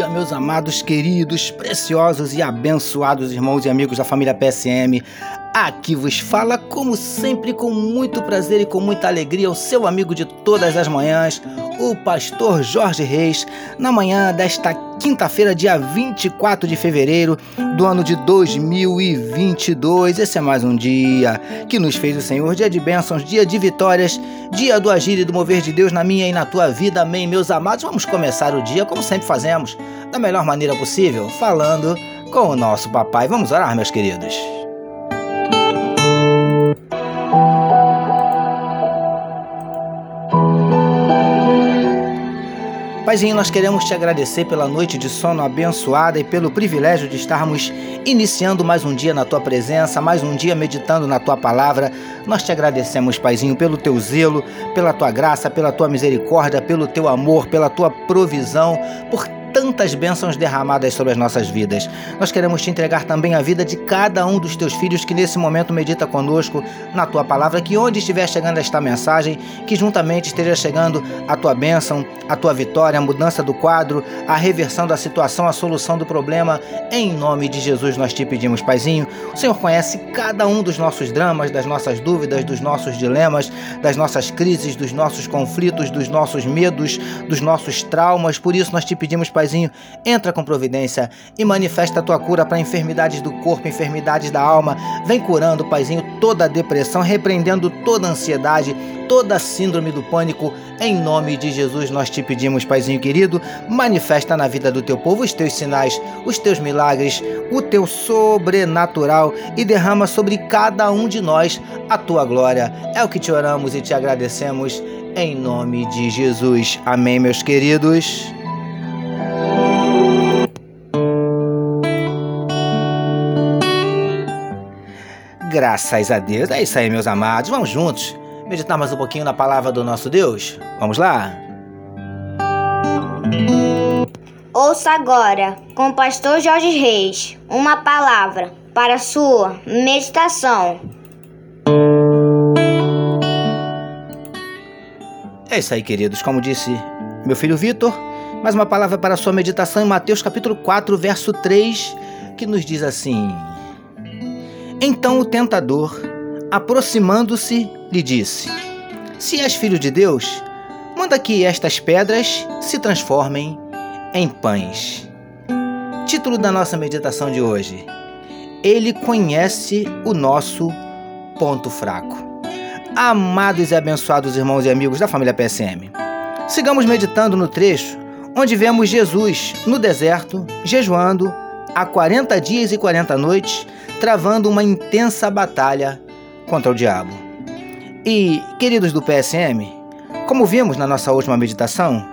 dia, meus amados, queridos, preciosos e abençoados irmãos e amigos da família PSM. Aqui vos fala, como sempre, com muito prazer e com muita alegria, o seu amigo de todas as manhãs, o pastor Jorge Reis, na manhã desta quinta-feira, dia 24 de fevereiro do ano de 2022. Esse é mais um dia que nos fez o Senhor, dia de bênçãos, dia de vitórias, dia do agir e do mover de Deus na minha e na tua vida. Amém, meus amados. Vamos começar o dia como sempre fazemos, da melhor maneira possível, falando com o nosso papai. Vamos orar, meus queridos. Paizinho, nós queremos te agradecer pela noite de sono abençoada e pelo privilégio de estarmos iniciando mais um dia na tua presença, mais um dia meditando na tua palavra. Nós te agradecemos, Paizinho, pelo teu zelo, pela tua graça, pela tua misericórdia, pelo teu amor, pela tua provisão, por tantas bênçãos derramadas sobre as nossas vidas. Nós queremos te entregar também a vida de cada um dos teus filhos que nesse momento medita conosco na tua palavra, que onde estiver chegando esta mensagem, que juntamente esteja chegando a tua bênção, a tua vitória, a mudança do quadro, a reversão da situação, a solução do problema. Em nome de Jesus nós te pedimos, Paizinho. O Senhor conhece cada um dos nossos dramas, das nossas dúvidas, dos nossos dilemas, das nossas crises, dos nossos conflitos, dos nossos medos, dos nossos traumas. Por isso nós te pedimos, Paizinho, Paizinho, entra com providência e manifesta a tua cura para enfermidades do corpo, enfermidades da alma. Vem curando, Paizinho, toda depressão, repreendendo toda ansiedade, toda síndrome do pânico. Em nome de Jesus nós te pedimos, Paizinho querido, manifesta na vida do teu povo os teus sinais, os teus milagres, o teu sobrenatural e derrama sobre cada um de nós a tua glória. É o que te oramos e te agradecemos em nome de Jesus. Amém, meus queridos. Graças a Deus. É isso aí, meus amados. Vamos juntos meditar mais um pouquinho na palavra do nosso Deus? Vamos lá? Ouça agora, com o pastor Jorge Reis, uma palavra para sua meditação. É isso aí, queridos. Como disse meu filho Vitor, mais uma palavra para sua meditação em Mateus capítulo 4, verso 3, que nos diz assim: então o tentador, aproximando-se, lhe disse: Se és filho de Deus, manda que estas pedras se transformem em pães. Título da nossa meditação de hoje: Ele conhece o nosso ponto fraco. Amados e abençoados irmãos e amigos da família PSM, sigamos meditando no trecho onde vemos Jesus no deserto, jejuando há 40 dias e 40 noites travando uma intensa batalha contra o diabo. E, queridos do PSM, como vimos na nossa última meditação,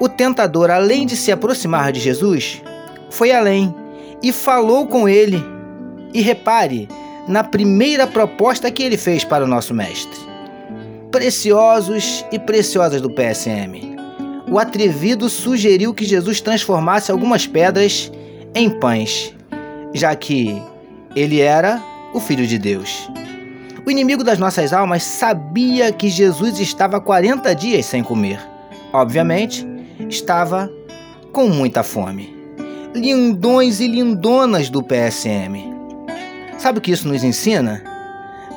o tentador, além de se aproximar de Jesus, foi além e falou com ele. E repare na primeira proposta que ele fez para o nosso mestre. Preciosos e preciosas do PSM, o atrevido sugeriu que Jesus transformasse algumas pedras em pães, já que ele era o Filho de Deus. O inimigo das nossas almas sabia que Jesus estava 40 dias sem comer. Obviamente, estava com muita fome. Lindões e lindonas do PSM. Sabe o que isso nos ensina?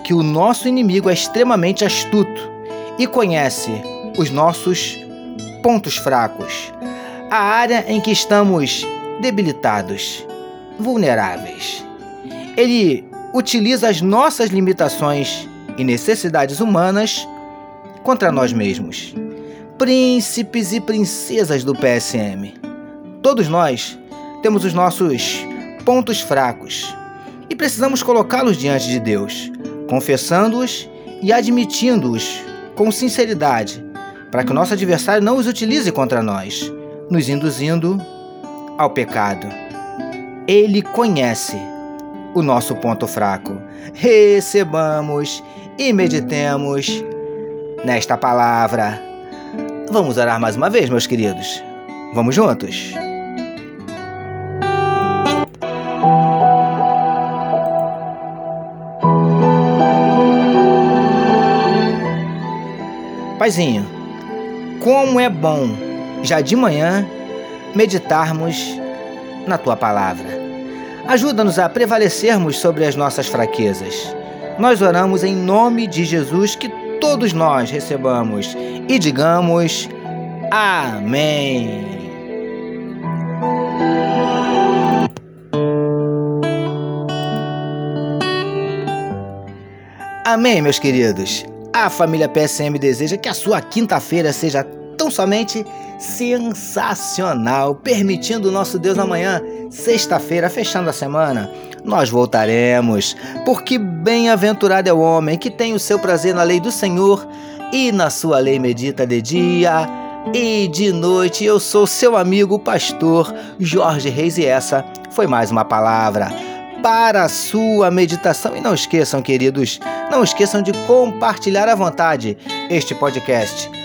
Que o nosso inimigo é extremamente astuto e conhece os nossos pontos fracos, a área em que estamos debilitados, vulneráveis. Ele utiliza as nossas limitações e necessidades humanas contra nós mesmos. Príncipes e princesas do PSM. Todos nós temos os nossos pontos fracos e precisamos colocá-los diante de Deus, confessando-os e admitindo-os com sinceridade, para que o nosso adversário não os utilize contra nós, nos induzindo ao pecado. Ele conhece o nosso ponto fraco. Recebamos e meditemos nesta palavra. Vamos orar mais uma vez, meus queridos. Vamos juntos? Paizinho, como é bom já de manhã meditarmos na tua palavra. Ajuda-nos a prevalecermos sobre as nossas fraquezas. Nós oramos em nome de Jesus que todos nós recebamos e digamos Amém. Amém, meus queridos. A família PSM deseja que a sua quinta-feira seja tão somente sensacional, permitindo o nosso Deus amanhã, sexta-feira, fechando a semana, nós voltaremos, porque bem-aventurado é o homem que tem o seu prazer na lei do Senhor e na sua lei medita de dia e de noite. Eu sou seu amigo pastor Jorge Reis e essa foi mais uma palavra para a sua meditação. E não esqueçam, queridos, não esqueçam de compartilhar à vontade este podcast.